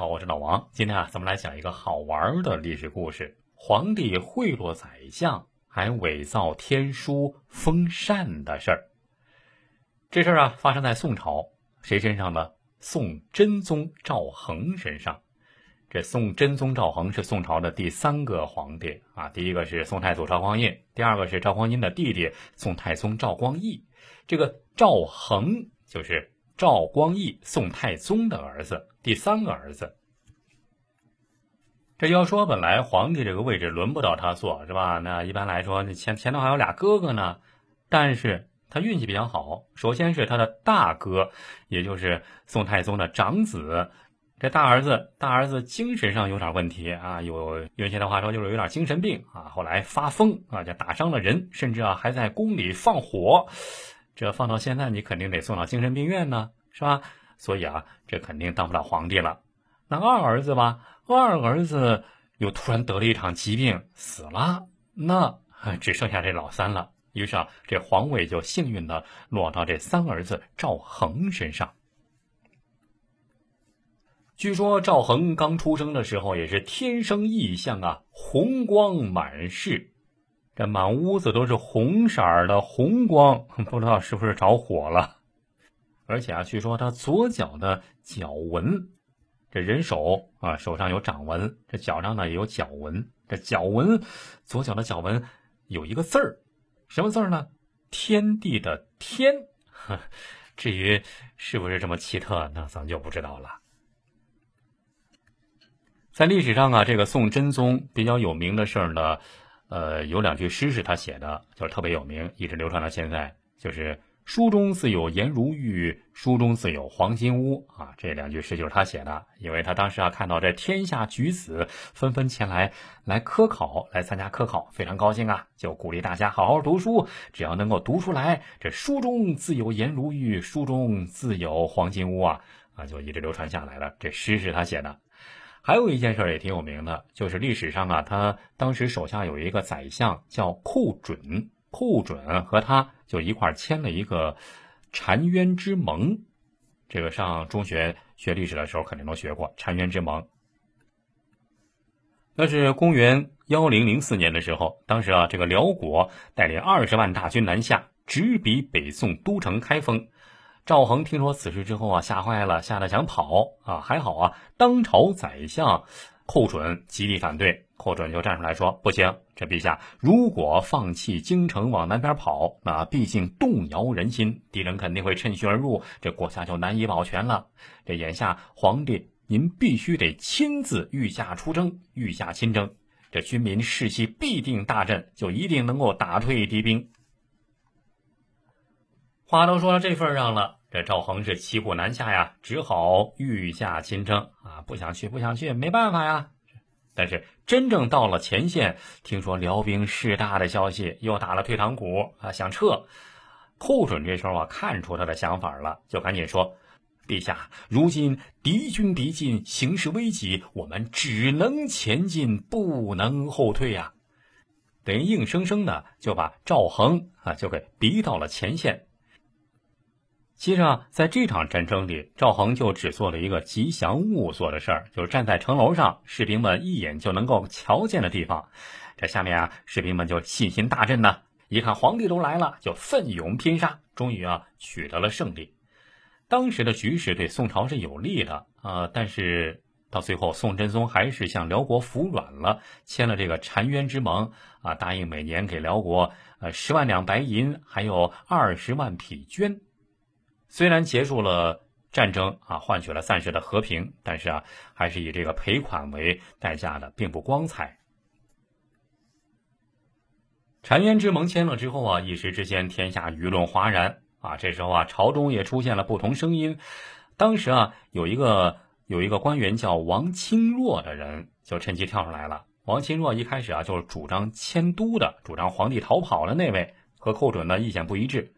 好，我是老王。今天啊，咱们来讲一个好玩的历史故事：皇帝贿赂宰相，还伪造天书封禅的事儿。这事儿啊，发生在宋朝，谁身上呢？宋真宗赵恒身上。这宋真宗赵恒是宋朝的第三个皇帝啊，第一个是宋太祖赵匡胤，第二个是赵匡胤的弟弟宋太宗赵光义。这个赵恒就是赵光义宋太宗的儿子，第三个儿子。这要说本来皇帝这个位置轮不到他坐是吧？那一般来说，那前前头还有俩哥哥呢，但是他运气比较好，首先是他的大哥，也就是宋太宗的长子。这大儿子，大儿子精神上有点问题啊，有原先的话说就是有点精神病啊。后来发疯啊，就打伤了人，甚至啊还在宫里放火。这放到现在，你肯定得送到精神病院呢，是吧？所以啊，这肯定当不了皇帝了。那二儿子吧，二儿子又突然得了一场疾病死了，那只剩下这老三了。于是啊，这皇位就幸运的落到这三儿子赵恒身上。据说赵恒刚出生的时候也是天生异象啊，红光满室，这满屋子都是红色的红光，不知道是不是着火了。而且啊，据说他左脚的脚纹，这人手啊手上有掌纹，这脚上呢也有脚纹。这脚纹，左脚的脚纹有一个字儿，什么字儿呢？天地的天。至于是不是这么奇特，那咱就不知道了。在历史上啊，这个宋真宗比较有名的事儿呢，呃，有两句诗是他写的，就是特别有名，一直流传到现在。就是“书中自有颜如玉，书中自有黄金屋”啊，这两句诗就是他写的。因为他当时啊，看到这天下举子纷纷前来来科考，来参加科考，非常高兴啊，就鼓励大家好好读书，只要能够读出来，这书中自有颜如玉，书中自有黄金屋啊，啊，就一直流传下来了。这诗是他写的。还有一件事也挺有名的，就是历史上啊，他当时手下有一个宰相叫寇准，寇准和他就一块签了一个澶渊之盟。这个上中学学历史的时候肯定都学过澶渊之盟。那是公元幺零零四年的时候，当时啊，这个辽国带领二十万大军南下，直逼北宋都城开封。赵恒听说此事之后啊，吓坏了，吓得想跑啊。还好啊，当朝宰相寇准极力反对，寇准就站出来说：“不行，这陛下如果放弃京城往南边跑，那毕竟动摇人心，敌人肯定会趁虚而入，这国家就难以保全了。这眼下皇帝您必须得亲自御驾出征，御驾亲征，这军民士气必定大振，就一定能够打退敌兵。”话都说到这份上了，这赵恒是骑虎难下呀，只好御驾亲征啊！不想去，不想去，没办法呀。但是真正到了前线，听说辽兵势大的消息，又打了退堂鼓啊，想撤。寇准这时候啊，看出他的想法了，就赶紧说：“陛下，如今敌军敌近，形势危急，我们只能前进，不能后退呀。”等于硬生生的就把赵恒啊，就给逼到了前线。其实啊，在这场战争里，赵恒就只做了一个吉祥物做的事儿，就是站在城楼上，士兵们一眼就能够瞧见的地方。这下面啊，士兵们就信心大振呢。一看皇帝都来了，就奋勇拼杀，终于啊，取得了胜利。当时的局势对宋朝是有利的啊，但是到最后，宋真宗还是向辽国服软了，签了这个澶渊之盟啊，答应每年给辽国呃十万两白银，还有二十万匹绢。虽然结束了战争啊，换取了暂时的和平，但是啊，还是以这个赔款为代价的，并不光彩。澶渊之盟签了之后啊，一时之间天下舆论哗然啊。这时候啊，朝中也出现了不同声音。当时啊，有一个有一个官员叫王钦若的人，就趁机跳出来了。王钦若一开始啊，就是主张迁都的，主张皇帝逃跑的那位，和寇准呢意见不一致。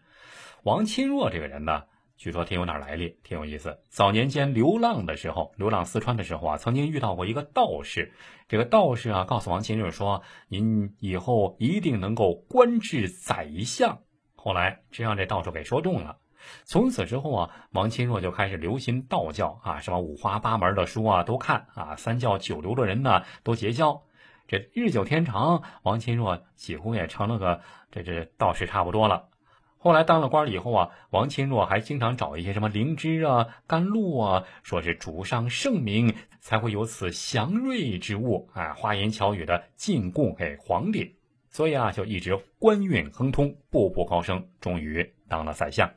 王钦若这个人呢。据说挺有点来历，挺有意思。早年间流浪的时候，流浪四川的时候啊，曾经遇到过一个道士。这个道士啊，告诉王钦若说：“您以后一定能够官至宰相。”后来真让这道士给说中了。从此之后啊，王钦若就开始流行道教啊，什么五花八门的书啊都看啊，三教九流的人呢都结交。这日久天长，王钦若几乎也成了个这这道士差不多了。后来当了官以后啊，王钦若还经常找一些什么灵芝啊、甘露啊，说是主上圣明，才会有此祥瑞之物啊，花言巧语的进贡给皇帝。所以啊，就一直官运亨通，步步高升，终于当了宰相。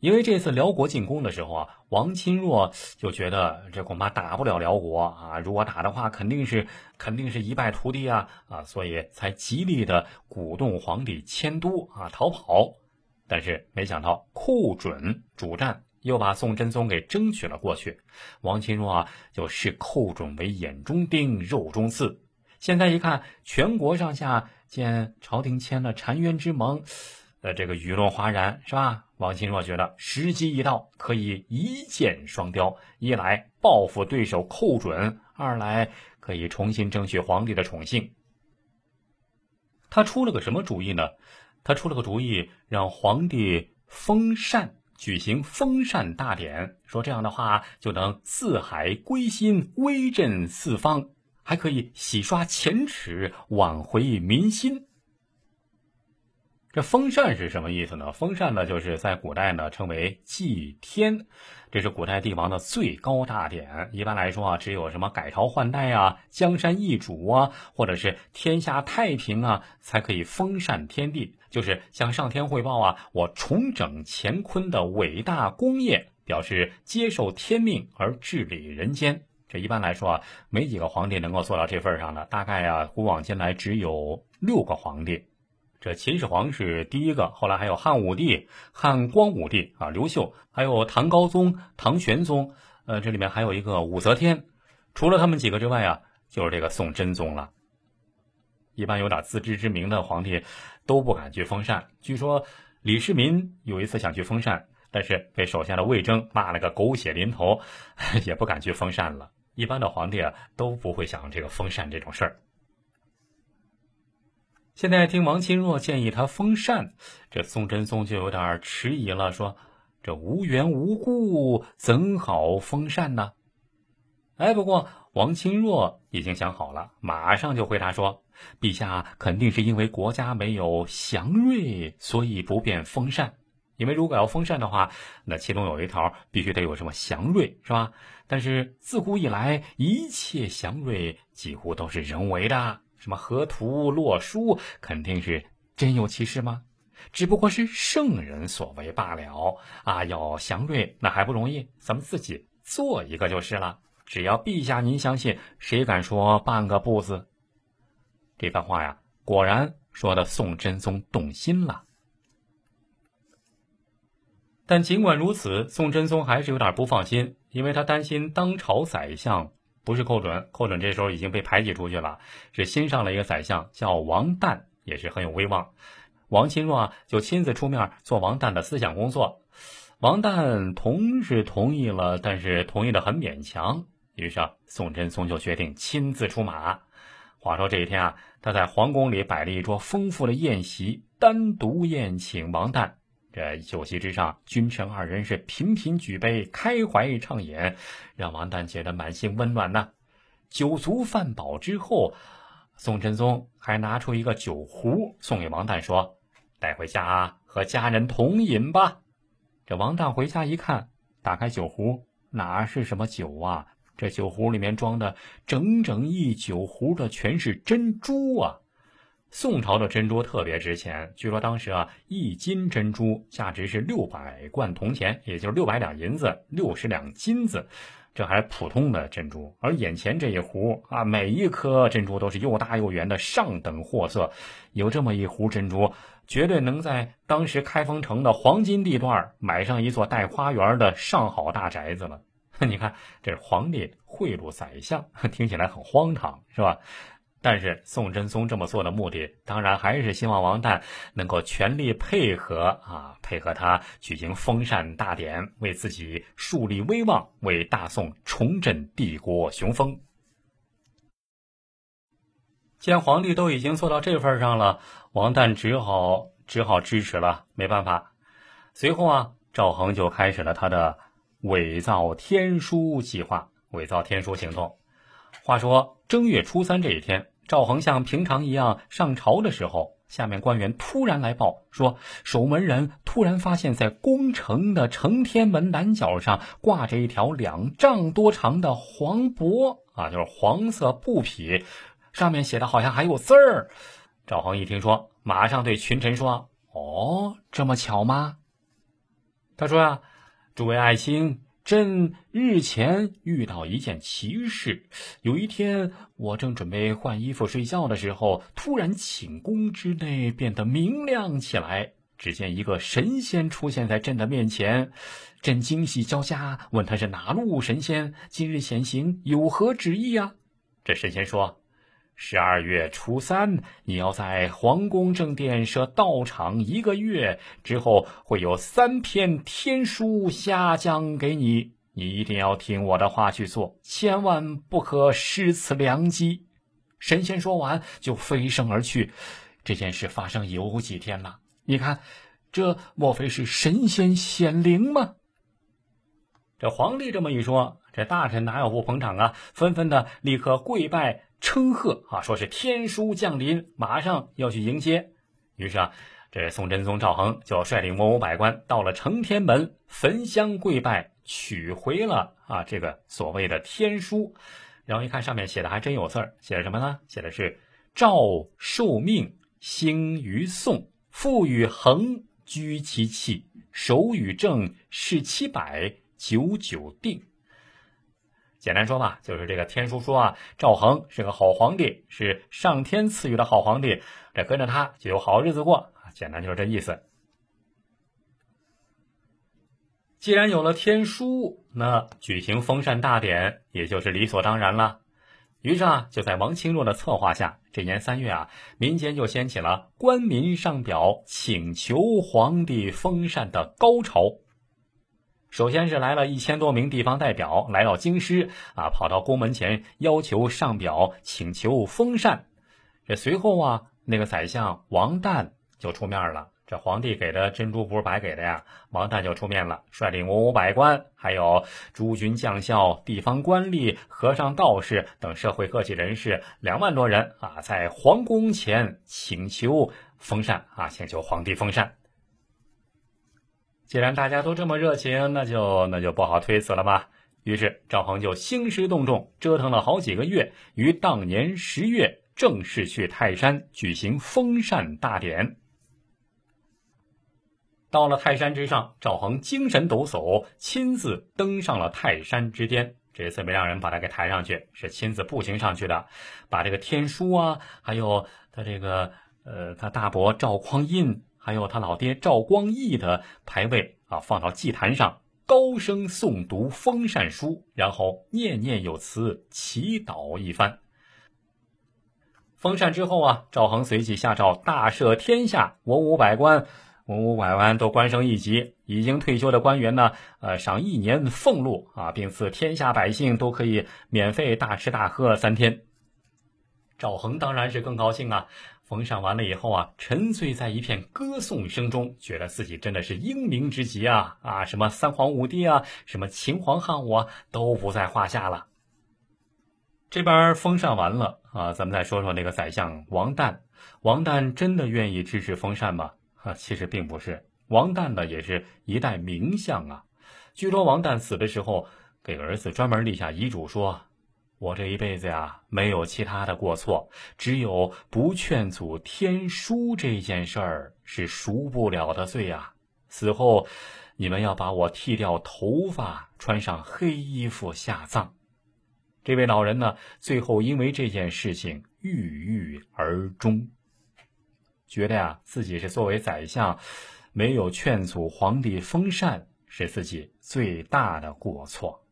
因为这次辽国进攻的时候啊，王钦若就觉得这恐怕打不了辽国啊，如果打的话，肯定是肯定是一败涂地啊啊，所以才极力的鼓动皇帝迁都啊逃跑。但是没想到寇准主战，又把宋真宗给争取了过去。王钦若啊，就视寇准为眼中钉、肉中刺。现在一看，全国上下见朝廷签了澶渊之盟。呃，这个舆论哗然，是吧？王钦若觉得时机一到，可以一箭双雕：一来报复对手寇准，二来可以重新争取皇帝的宠幸。他出了个什么主意呢？他出了个主意，让皇帝封禅，举行封禅大典，说这样的话就能四海归心，威震四方，还可以洗刷前耻，挽回民心。这封禅是什么意思呢？封禅呢，就是在古代呢称为祭天，这是古代帝王的最高大典。一般来说啊，只有什么改朝换代啊、江山易主啊，或者是天下太平啊，才可以封禅天地，就是向上天汇报啊，我重整乾坤的伟大功业，表示接受天命而治理人间。这一般来说啊，没几个皇帝能够做到这份上的，大概啊，古往今来只有六个皇帝。这秦始皇是第一个，后来还有汉武帝、汉光武帝啊，刘秀，还有唐高宗、唐玄宗，呃，这里面还有一个武则天。除了他们几个之外啊，就是这个宋真宗了。一般有点自知之明的皇帝都不敢去封禅。据说李世民有一次想去封禅，但是被手下的魏征骂了个狗血淋头，也不敢去封禅了。一般的皇帝啊都不会想这个封禅这种事儿。现在听王钦若建议他封禅，这宋真宗就有点迟疑了，说：“这无缘无故怎好封禅呢？”哎，不过王钦若已经想好了，马上就回答说：“陛下肯定是因为国家没有祥瑞，所以不便封禅。因为如果要封禅的话，那其中有一条必须得有什么祥瑞，是吧？但是自古以来，一切祥瑞几乎都是人为的。”什么河图洛书，肯定是真有其事吗？只不过是圣人所为罢了啊！要祥瑞那还不容易，咱们自己做一个就是了。只要陛下您相信，谁敢说半个不字？这番话呀，果然说的宋真宗动心了。但尽管如此，宋真宗还是有点不放心，因为他担心当朝宰相。不是寇准，寇准这时候已经被排挤出去了，是新上了一个宰相，叫王旦，也是很有威望。王钦若啊，就亲自出面做王旦的思想工作。王旦同是同意了，但是同意的很勉强。于是啊，宋真宗就决定亲自出马。话说这一天啊，他在皇宫里摆了一桌丰富的宴席，单独宴请王旦。这酒席之上，君臣二人是频频举杯，开怀畅饮，让王旦觉得满心温暖呢。酒足饭饱之后，宋真宗还拿出一个酒壶送给王旦，说：“带回家和家人同饮吧。”这王旦回家一看，打开酒壶，哪是什么酒啊？这酒壶里面装的整整一酒壶的全是珍珠啊！宋朝的珍珠特别值钱，据说当时啊，一斤珍珠价值是六百贯铜钱，也就是六百两银子，六十两金子，这还是普通的珍珠。而眼前这一壶啊，每一颗珍珠都是又大又圆的上等货色，有这么一壶珍珠，绝对能在当时开封城的黄金地段买上一座带花园的上好大宅子了。你看，这是皇帝贿赂宰相，听起来很荒唐，是吧？但是宋真宗这么做的目的，当然还是希望王旦能够全力配合啊，配合他举行封禅大典，为自己树立威望，为大宋重振帝国雄风。见皇帝都已经做到这份上了，王旦只好只好支持了，没办法。随后啊，赵恒就开始了他的伪造天书计划、伪造天书行动。话说正月初三这一天，赵恒像平常一样上朝的时候。下面官员突然来报说，守门人突然发现，在宫城的承天门南角上挂着一条两丈多长的黄帛啊，就是黄色布匹，上面写的好像还有字儿。赵恒一听说，马上对群臣说：“哦，这么巧吗？”他说：“啊，诸位爱卿。”朕日前遇到一件奇事。有一天，我正准备换衣服睡觉的时候，突然寝宫之内变得明亮起来。只见一个神仙出现在朕的面前，朕惊喜交加，问他是哪路神仙，今日显形有何旨意啊？这神仙说。十二月初三，你要在皇宫正殿设道场一个月，之后会有三篇天书下降给你，你一定要听我的话去做，千万不可失此良机。神仙说完就飞升而去。这件事发生有几天了？你看，这莫非是神仙显灵吗？这皇帝这么一说，这大臣哪有不捧场啊？纷纷的立刻跪拜。称贺啊，说是天书降临，马上要去迎接。于是啊，这宋真宗赵恒就率领文武百官到了承天门，焚香跪拜，取回了啊这个所谓的天书。然后一看上面写的还真有字儿，写的什么呢？写的是“赵受命，兴于宋，复与恒居其器，手与正，是七百，九九定。”简单说吧，就是这个天书说啊，赵恒是个好皇帝，是上天赐予的好皇帝，这跟着他就有好日子过简单就是这意思。既然有了天书，那举行封禅大典也就是理所当然了。于是啊，就在王清若的策划下，这年三月啊，民间就掀起了官民上表请求皇帝封禅的高潮。首先是来了一千多名地方代表来到京师啊，跑到宫门前要求上表请求封禅。这随后啊，那个宰相王旦就出面了。这皇帝给的珍珠不是白给的呀，王旦就出面了，率领文武百官，还有诸军将校、地方官吏、和尚道士等社会各界人士两万多人啊，在皇宫前请求封禅啊，请求皇帝封禅。既然大家都这么热情，那就那就不好推辞了吧。于是赵恒就兴师动众，折腾了好几个月，于当年十月正式去泰山举行封禅大典。到了泰山之上，赵恒精神抖擞，亲自登上了泰山之巅。这次没让人把他给抬上去，是亲自步行上去的，把这个天书啊，还有他这个呃，他大伯赵匡胤。还有他老爹赵光义的牌位啊，放到祭坛上，高声诵读封禅书，然后念念有词，祈祷一番。封禅之后啊，赵恒随即下诏大赦天下文武百官，文武百官都官升一级，已经退休的官员呢，呃，赏一年俸禄啊，并赐天下百姓都可以免费大吃大喝三天。赵恒当然是更高兴啊。封禅完了以后啊，沉醉在一片歌颂声中，觉得自己真的是英明之极啊啊！什么三皇五帝啊，什么秦皇汉武啊，都不在话下了。这边封禅完了啊，咱们再说说那个宰相王旦。王旦真的愿意支持封禅吗？啊，其实并不是。王旦呢，也是一代名相啊。据说王旦死的时候，给儿子专门立下遗嘱说。我这一辈子呀，没有其他的过错，只有不劝阻天书这件事儿是赎不了的罪呀。死后，你们要把我剃掉头发，穿上黑衣服下葬。这位老人呢，最后因为这件事情郁郁而终，觉得呀，自己是作为宰相，没有劝阻皇帝封禅，是自己最大的过错。